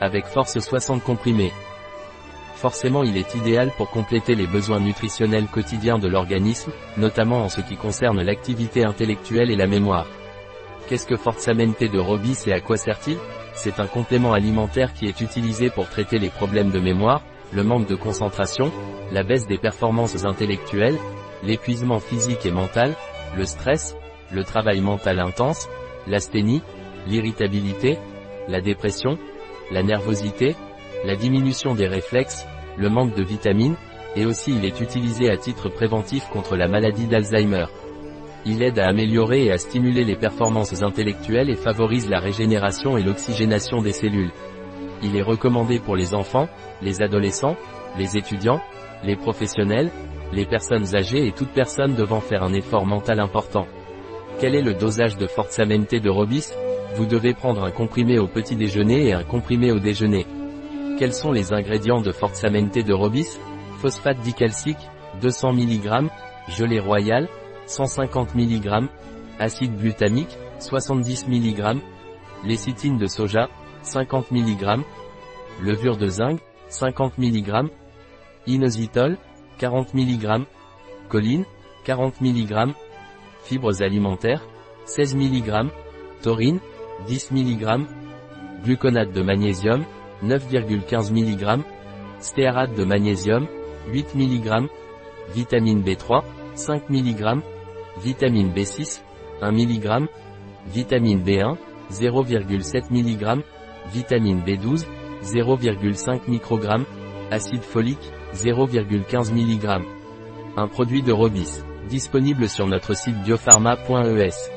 avec force 60 comprimés. Forcément il est idéal pour compléter les besoins nutritionnels quotidiens de l'organisme, notamment en ce qui concerne l'activité intellectuelle et la mémoire. Qu'est-ce que Fortsamente de Robis et à quoi sert-il? C'est un complément alimentaire qui est utilisé pour traiter les problèmes de mémoire, le manque de concentration, la baisse des performances intellectuelles, l'épuisement physique et mental, le stress, le travail mental intense, l'asthénie, l'irritabilité, la dépression, la nervosité, la diminution des réflexes, le manque de vitamines, et aussi il est utilisé à titre préventif contre la maladie d'Alzheimer. Il aide à améliorer et à stimuler les performances intellectuelles et favorise la régénération et l'oxygénation des cellules. Il est recommandé pour les enfants, les adolescents, les étudiants, les professionnels, les personnes âgées et toute personne devant faire un effort mental important. Quel est le dosage de Fortsamente de Robis? Vous devez prendre un comprimé au petit déjeuner et un comprimé au déjeuner. Quels sont les ingrédients de Fortsamente de Robis? Phosphate dicalcique, 200 mg, gelée royale, 150 mg, acide glutamique, 70 mg, lécithine de soja, 50 mg, levure de zinc, 50 mg, inositol, 40 mg, choline, 40 mg, fibres alimentaires, 16 mg, taurine, 10 mg, gluconate de magnésium, 9,15 mg, stéarate de magnésium, 8 mg, vitamine B3, 5 mg, vitamine B6, 1 mg, vitamine B1, 0,7 mg, vitamine B12, 0,5 microgramme, acide folique, 0,15 mg. Un produit de Robis, disponible sur notre site biopharma.es.